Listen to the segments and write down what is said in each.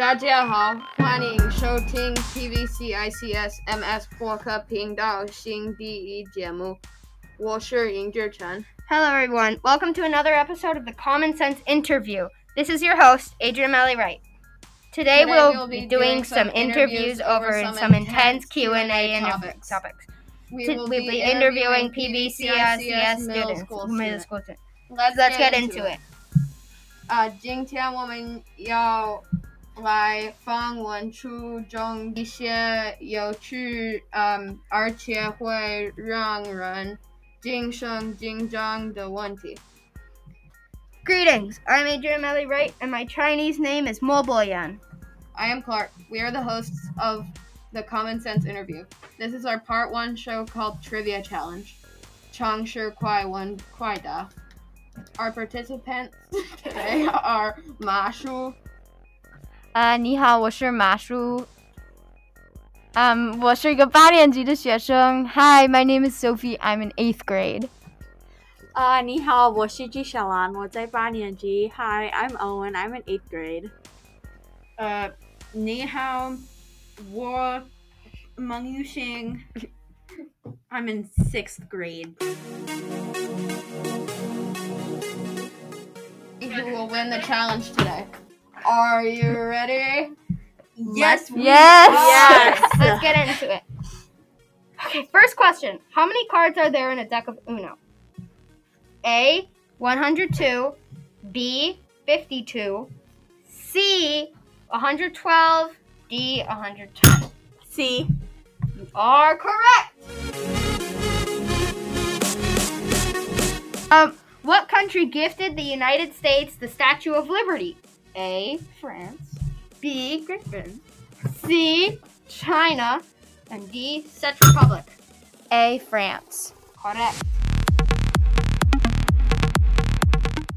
大家好，欢迎收听 PVCICS MS 播客频道新第一节目，我是尹志成。Hello, everyone. Welcome to another episode of the Common Sense Interview. This is your host, Adrian Malley Wright. Today, we'll, be, doing, some interviews over some, some intense Q and A topics. topics. We will be, interviewing PVCICS students, middle school students. Let's, get, into it. 啊，今天我们要 来访问初中一些有趣，嗯，而且会让人精神紧张的问题。 Greetings. I'm Adrian Melly Wright, and my Chinese name is Mo Boyan. I am Clark. We are the hosts of the Common Sense Interview. This is our part one show called Trivia Challenge. Chang Shi Kuai Wen Kuai Da. Our participants today are Ma Shu, 啊、你好，我是马叔。嗯、我是一个八年级的学生。Hi, my name is Sophie. I'm in eighth grade. 啊，你好，我是纪小兰，我在八年级。Hi, I'm Owen. I'm in eighth grade. 呃，你好，我孟玉兴。I'm in sixth grade. who will win the challenge today. Are you ready? Yes, we Yes. Yes. Let's get into it. Okay, first question. How many cards are there in a deck of Uno? A, 102. B, 52. C, 112. D, 110. C. You are correct. Um, what country gifted the United States the Statue of Liberty? A, France. B, Great Britain. C, China. And D, Czech Republic. A. France. Correct.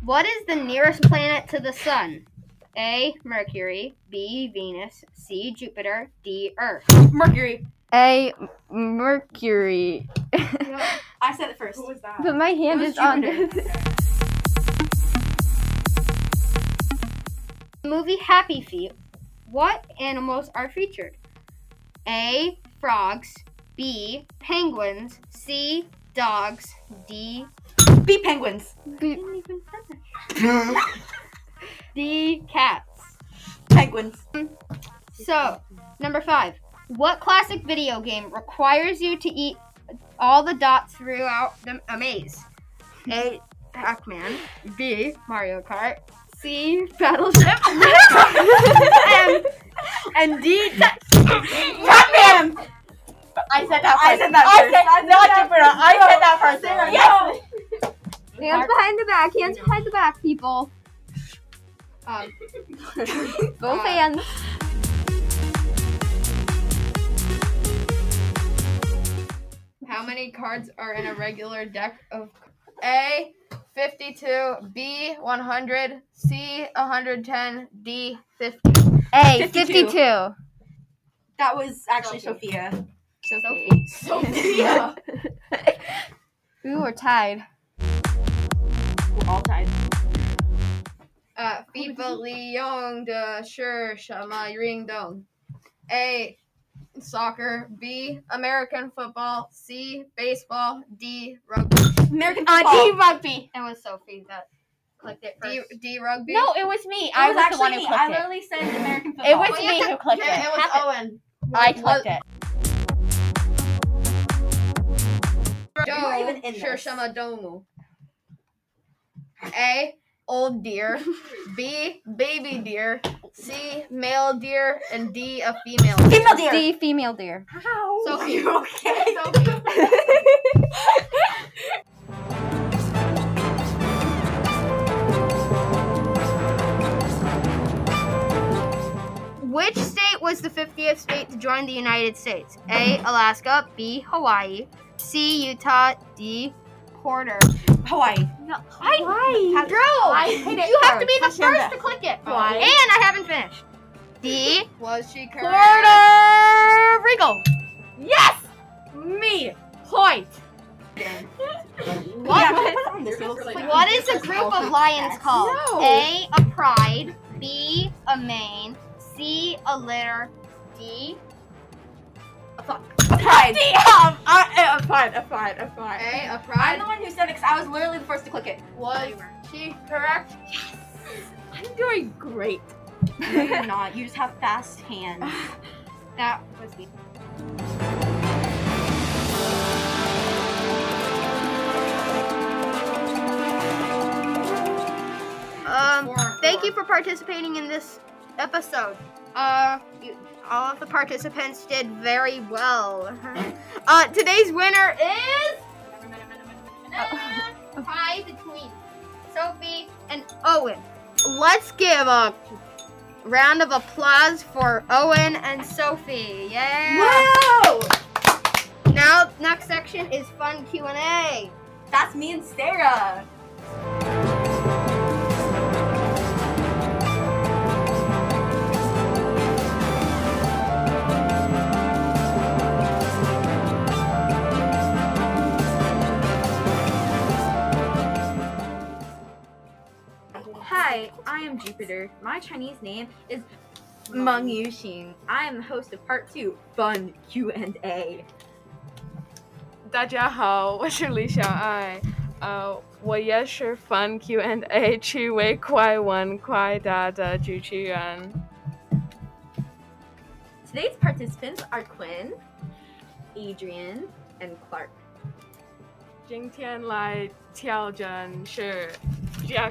What is the nearest planet to the sun? A, Mercury. B, Venus. C, Jupiter. D, Earth. Mercury. A. Mercury. I said it first. Who was that? but my hand was is on Jupiter. Movie Happy Feet. What animals are featured? A, frogs. B, penguins. C, dogs. D, B penguins. finish. D, cats. Penguins. So, number five. What classic video game requires you to eat all the dots throughout the, a maze? A. Pac-Man. B. Mario Kart. C. Battleship. and, and D. Pac-Man. I said that I said that I first. said I Not said Jupiter. I said that first. Sarah, Yes. Hands behind the back. Hands behind the back, people. Um, Both Uh, hands. how many cards are in a regular deck of A, 52, B 100, C 110, D 50. A 52. 52. That was actually Sophie. Sophia. Sophie. Sophia. we were tied. We're all tied. Uh, Fifa Leong de Shur Shama Ring Dong. A. Soccer. B. American football. C. Baseball. D. Rugby. American uh, football. Uh, D rugby. It was Sophie that clicked it first. D, D rugby. No, it was me. It I was, was actually the one who clicked I it. I literally said American football. It was well, me who clicked it. It, it was Owen. I clicked it. Joe A old deer, B baby deer, C male deer, and D a female. Deer. Female deer. D female deer. How? So you okay? Which state was the 50th state to join the United States? A. Alaska. B. Hawaii. C. Utah. D. Porter. Hawaii. No. Hawaii. Bro, hit it you have to be the first. Hacienda. first to click it. Hawaii. And I haven't finished. D. Was she correct? Puerto Rico. Yes! Me! Point! What? Yeah, put it on this. It looks like- What is a group of lions called? No. A. A pride. B. A mane. C. A letter D. A fuck. Pride. Um, I, I'm fine. I'm fine. I'm fine. A. A I'm pride. the one who said it because I was literally the first to click it. Was she correct? Yes. I'm doing great. No, you're not. You just have fast hands. That was the. Um, thank you for participating in this episode. Uh, you, all of the participants did very well. uh, today's winner is a tie between Sophie and Owen. Let's give a round of applause for Owen and Sophie. Yeah. Whoa! Now, next section is fun Q and A. That's me and Sarah. Hi, I am Jupiter. My Chinese name is Meng Yuxing. I am the host of Part 2 Fun Q&A. 大家好，我是李小爱，呃，我也是 Fun Q&A 趣味快问快答的主持人。 Today's participants are Quinn, Adrian, and Clark. 今天来挑战是加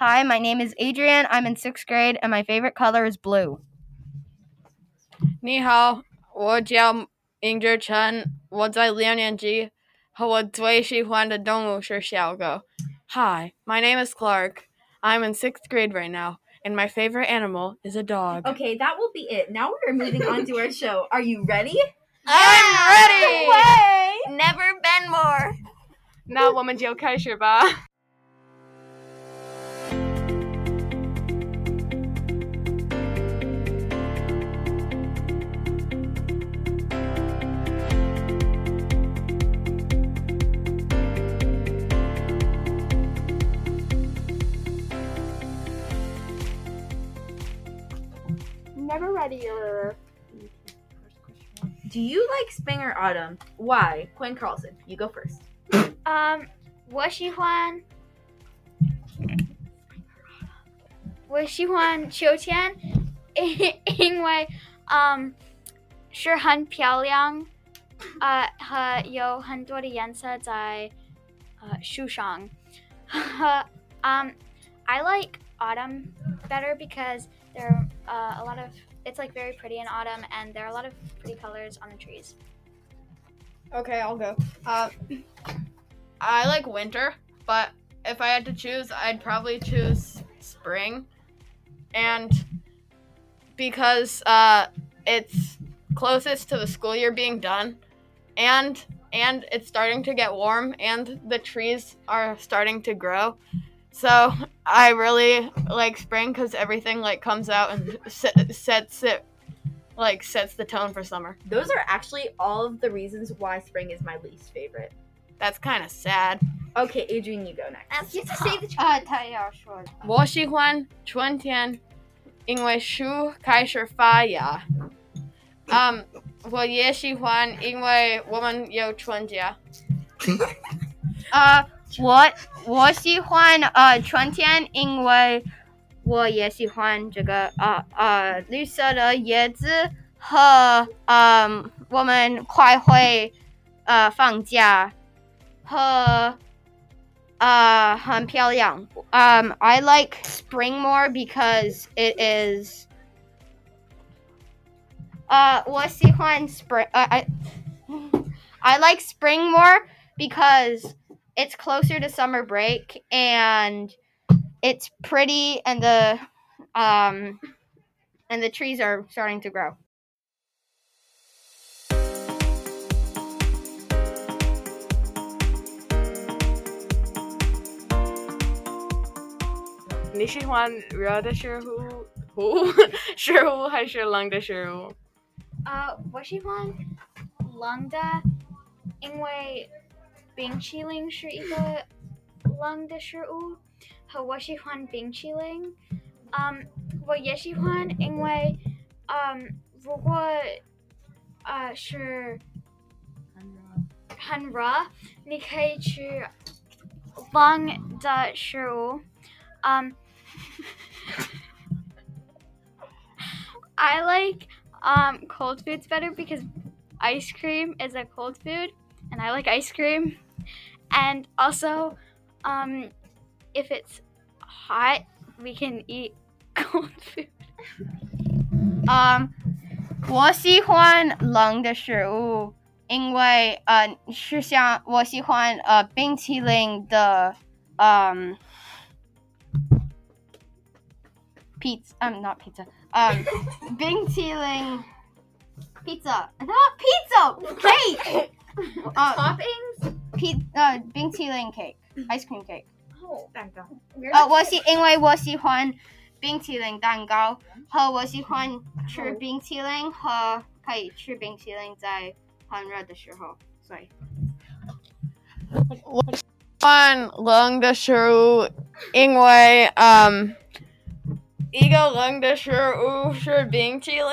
Hi, my name is Adrian. I'm in sixth grade, and my favorite color is blue. 你好，我叫殷志成，我在六年级，和我最喜欢的动物是小狗。Hi, my name is Clark. I'm in sixth grade right now, and my favorite animal is a dog. Okay, that will be it. Now we're moving on to our show. Are you ready? I'm ready. Way! Never been more. 那我们就开始吧。 Never readier. Do you like spring or autumn? Why? Quinn Carlson, you go first. Um, 我喜欢，我喜欢秋天，因因为嗯是很漂亮，呃和有很多的颜色在呃树上。um, I like autumn better because there are uh, a lot of it's like very pretty in autumn and there are a lot of pretty colors on the trees. Okay, I'll go. Uh, I like winter, but if I had to choose, I'd probably choose spring. And because uh, it's closest to the school year being done, and and it's starting to get warm, and the trees are starting to grow. So I really like spring because everything like comes out and set, sets it, like sets the tone for summer. Those are actually all of the reasons why spring is my least favorite. That's kind of sad. Okay, Adrian, you go next. You have to say the uh, 他要说的。我喜欢春天，因为树开始发芽。嗯，我也喜欢，因为我们有春假。呃， 我我喜欢呃春天，因为我也喜欢这个呃呃绿色的叶子和嗯我们快会呃放假和呃很漂亮。Um, I like spring more because it is. Uh, 我喜欢 spring. Uh, I I like spring more because it's closer to summer break and it's pretty and the um and the trees are starting to grow. 你喜欢热的食物、湖食物还是冷的食物？呃，我喜欢冷的，因为 冰淇淋是一个冷的食物，和我喜欢冰淇淋。嗯，我也喜欢，因为嗯，如果呃是很热，你可以吃冷的食物。Um, I like um, cold foods better because ice cream is a cold food, and I like ice cream. And also, um, if it's hot, we can eat cold food. 嗯，我喜欢冷的食物，因为呃是像我喜欢呃冰淇淋的，嗯，pizza，um not pizza，um 冰淇淋 pizza not pizza cake，呃 Toppings? p 呃冰淇淋 cake ice cream cake。蛋糕。呃，我喜因为我喜欢冰淇淋蛋糕，和我喜欢吃冰淇淋和可以吃冰淇淋在很热的时候，所以换冷的食物，因为嗯，一个冷的食物是冰淇淋。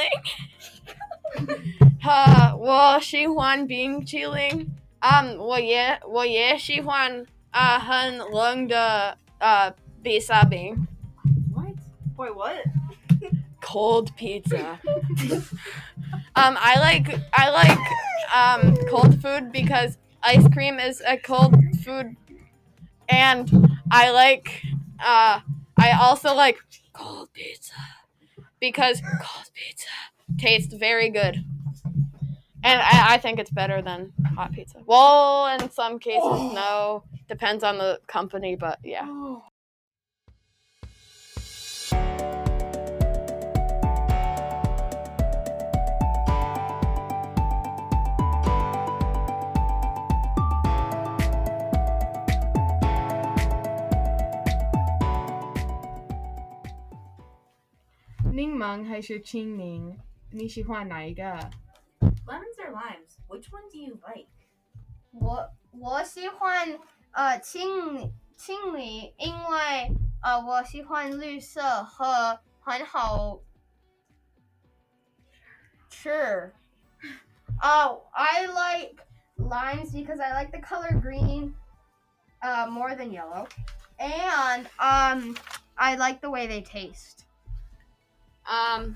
哈，我喜欢冰淇淋。 嗯，我也我也喜欢啊、很冷的呃披萨饼 What? Wait, what? cold pizza. um, I like I like um cold food because ice cream is a cold food, and I like uh I also like cold pizza because cold pizza tastes very good. And I, I think it's better than hot pizza. Well, in some cases, no. Depends on the company, but yeah. “柠檬”还是“青柠”？你喜欢哪一个？ Lemons or limes? Which one do you like? 我我喜欢呃青青梨，因为呃我喜欢绿色和很好吃。Oh, I like limes because I like the color green uh, more than yellow, and um, I like the way they taste. Um,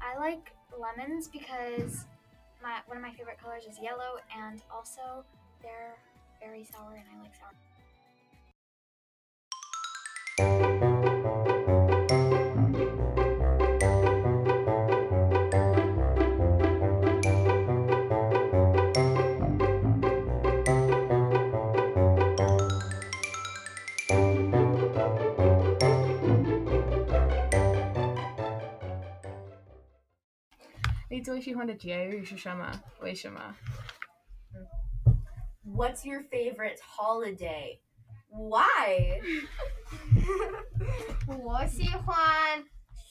I like lemons because my one of my favorite colors is yellow, and also they're very sour, and I like sour. 你最喜欢的节日是什么？为什么？ What's your favorite holiday? Why? 我喜欢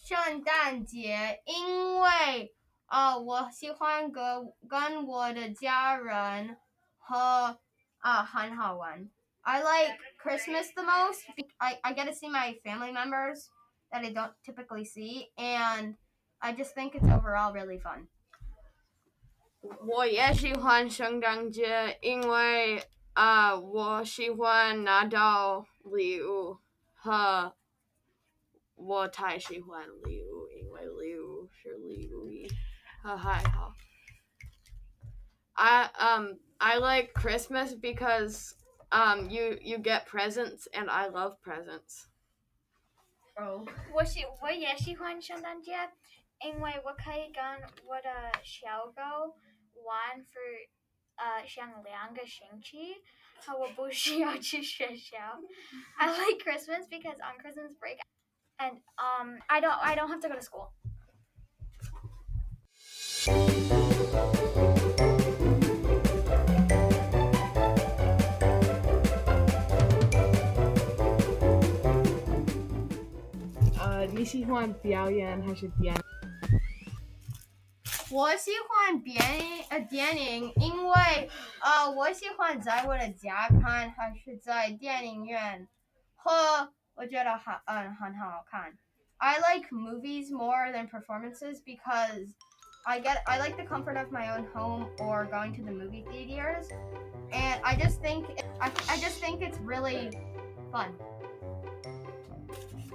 圣诞节，因为呃，我喜欢跟跟我的家人和啊、很好玩。I like Christmas the most. I, I get to see my family members that I don't typically see, and I just think it's overall really fun. 我也喜欢圣诞节，因为啊、我喜欢拿到礼物和我太喜欢礼物，因为礼物是礼物和还好。I um I like Christmas because um you you get presents and I love presents. Oh. 我喜我也喜欢圣诞节，因为我可以跟我的小狗 玩 for 呃像两个星期，和我不需要去学校。I like Christmas because on Christmas break, and um I don't I don't have to go to school. 呃，你喜欢表演还是电？ 我喜欢电呃电影，因为呃我喜欢在我的家看，还是在电影院，和我觉得好嗯很好看。I like movies more than performances because I get I like the comfort of my own home or going to the movie theaters, and I just think I, I just think it's really fun.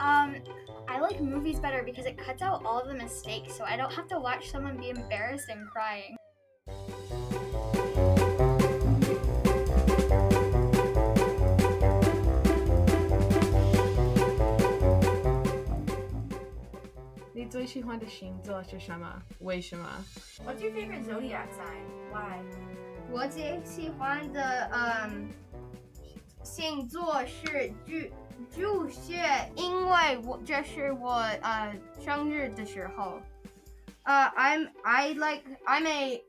Um, I like movies better because it cuts out all of the mistakes, so I don't have to watch someone be embarrassed and crying. 你最喜欢的星座是什么？为什么？ What's your favorite zodiac sign? Why? 我最喜欢的嗯星座是巨 巨蟹，因为我这是我呃生日的时候。Uh, I'm I like I'm a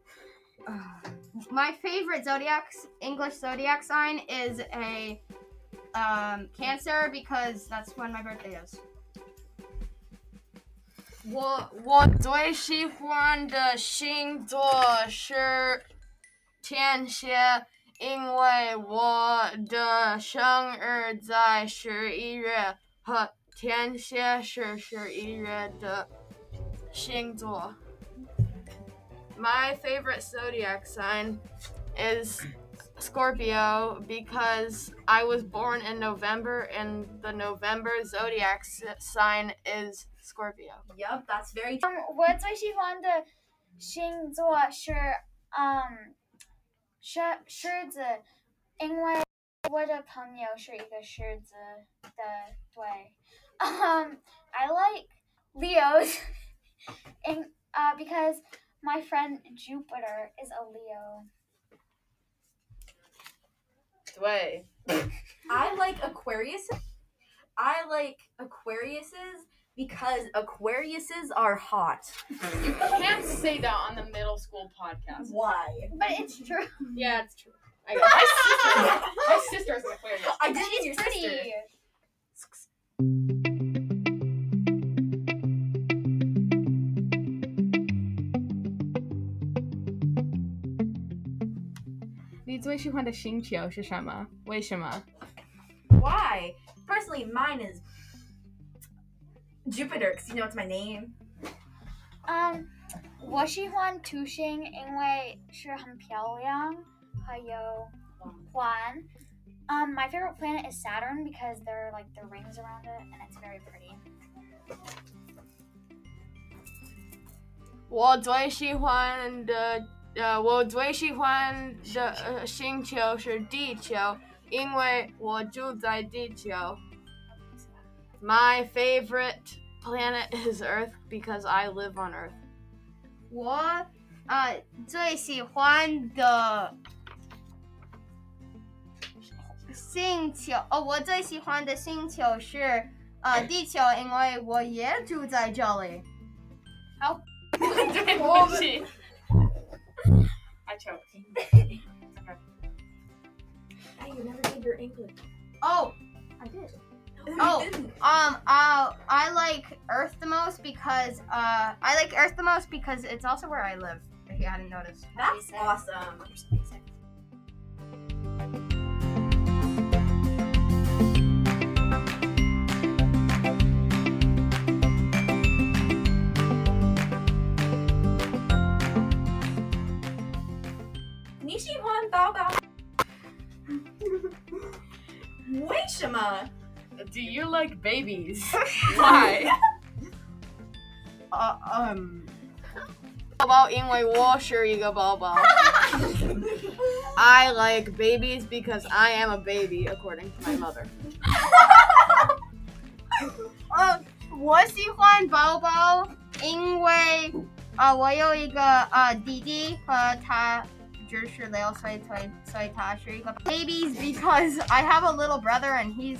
uh, my favorite zodiac English zodiac sign is a um Cancer because that's when my birthday is. 我我最喜欢的星座是天蝎， 因为我的生日在十一月，和天蝎是十一月的星座。My favorite zodiac sign is Scorpio because I was born in November and the November zodiac s- sign is Scorpio. Yup, that's very 嗯，我最喜欢的星座是嗯 狮狮子，因为我的朋友是一个狮子的，对。Um, I like Leos, in uh because my friend Jupiter is a Leo. 对。 I like Aquarius. I like Aquariuses because Aquariuses are hot. You can't say that on the middle school podcast. Why? But it's true. Yeah, it's true. I, my sister, my sister's an Aquarius. I did mean your Pretty. sister. 你最喜欢的星球是什么？为什么？ Why? Personally, mine is Jupiter, because you know it's my name. Um, 我喜欢土星，因为是很漂亮，还有环。Um, my favorite planet is Saturn because there are like the rings around it, and it's very pretty. 我最喜欢的呃，我最喜欢的呃星球是地球，因为我住在地球。 My favorite planet is Earth because I live on Earth. 我呃最喜欢的星球哦，我最喜欢的星球是呃地球，因为我也住在这里。对不起。I choked. Hey, you never did your English. Oh, I did. oh, um, uh, I like Earth the most because uh, I like Earth the most because it's also where I live. If you hadn't noticed, that's awesome. Nishi 为什么 Do you like babies? Why? Uh, um. 宝宝，因为我是一个宝宝。I like babies because I am a baby, according to my mother. 呃，我喜欢宝宝，因为呃，我有一个呃弟弟和他就是六岁，所以所以他是一个 babies because I have a little brother and he's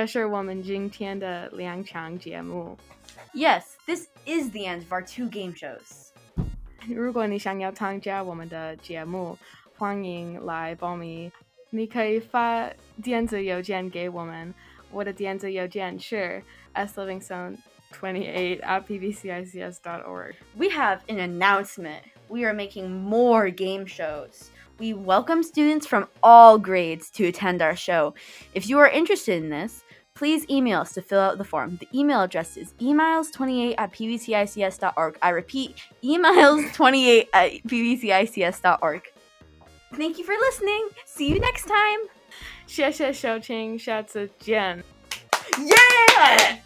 这是我们今天的两场节目。Yes, this is the end of our two game shows. 如果你想要参加我们的节目，欢迎来报名。你可以发电子邮件给我们，我的电子邮件是 slivingston 28 at pvcics.org. We have an announcement. We are making more game shows. We welcome students from all grades to attend our show. If you are interested in this, please email us to fill out the form. The email address is emails28 at pbcics.org. I repeat, emails28 at pbcics.org. Thank you for listening. See you next time. 谢谢收听，下次见。 Yeah!